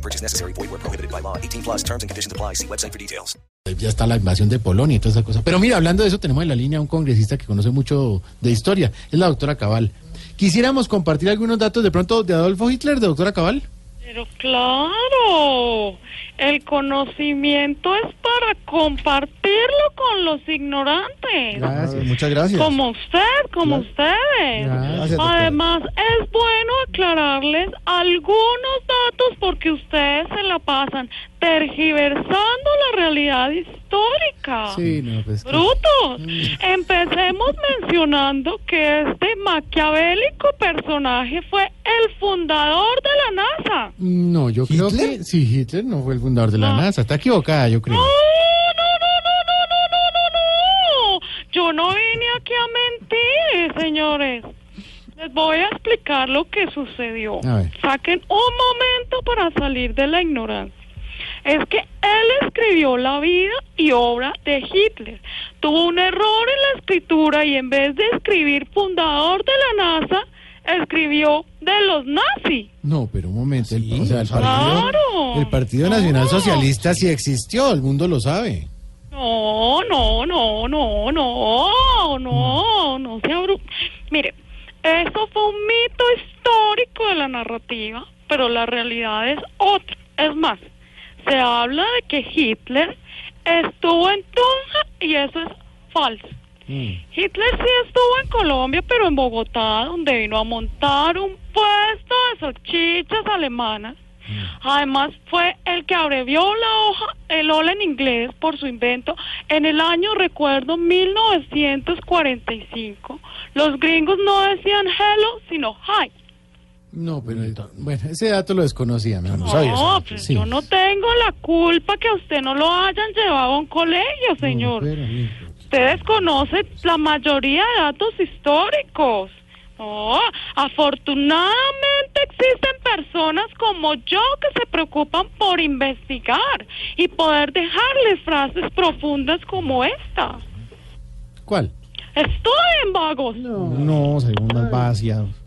No purchase necessary. Void where prohibited by law. 18 plus terms and conditions apply. See website for details. Ya está la invasión de Polonia y toda esa cosa. Pero mira, hablando de eso, tenemos en la línea a un congresista que conoce mucho de historia. Es la doctora Cabal. Quisiéramos compartir algunos datos de pronto de Adolfo Hitler, de doctora Cabal. Pero claro, el conocimiento es para compartirlo con los ignorantes. Gracias, muchas gracias. Como usted, como ustedes. Gracias. Además, es bueno aclararles algunos porque ustedes se la pasan tergiversando la realidad histórica. Sí, no, pues. Brutos. Empecemos mencionando que este maquiavélico personaje fue el fundador de la NASA. No, yo creo que sí, Hitler no fue el fundador de la No. NASA. Está equivocada, yo creo. No, Les voy a explicar lo que sucedió. Saquen un momento para salir de la ignorancia. Es que él escribió la vida y obra de Hitler. Tuvo un error en la escritura y en vez de escribir fundador de la NASA, escribió de los nazis. No, pero un momento. el, o sea, el partido, Claro. el partido Nacional No. Socialista sí existió, el mundo lo sabe. No, no, no, no, no, no, no se abru... Mire, fue un mito histórico de la narrativa, pero la realidad es otra. Es más, se habla de que Hitler estuvo en Tunja y eso es falso. Mm. Hitler sí estuvo en Colombia, pero en Bogotá, donde vino a montar un puesto de salchichas alemanas. Además, fue el que abrevió la hoja, el hola en inglés, por su invento en el año, recuerdo, 1945. Los gringos no decían hello, sino hi. No, pero bueno, ese dato lo desconocía, no, no sabía. No, pues sí. yo no tengo la culpa que a usted no lo hayan llevado a un colegio, señor. No, pero, mira, Usted desconoce la mayoría de datos históricos. No, afortunadamente existen personas como yo que se preocupan por investigar y poder dejarles frases profundas como esta. ¿Cuál? Estudien, vagos. No, no, segundas vaciados.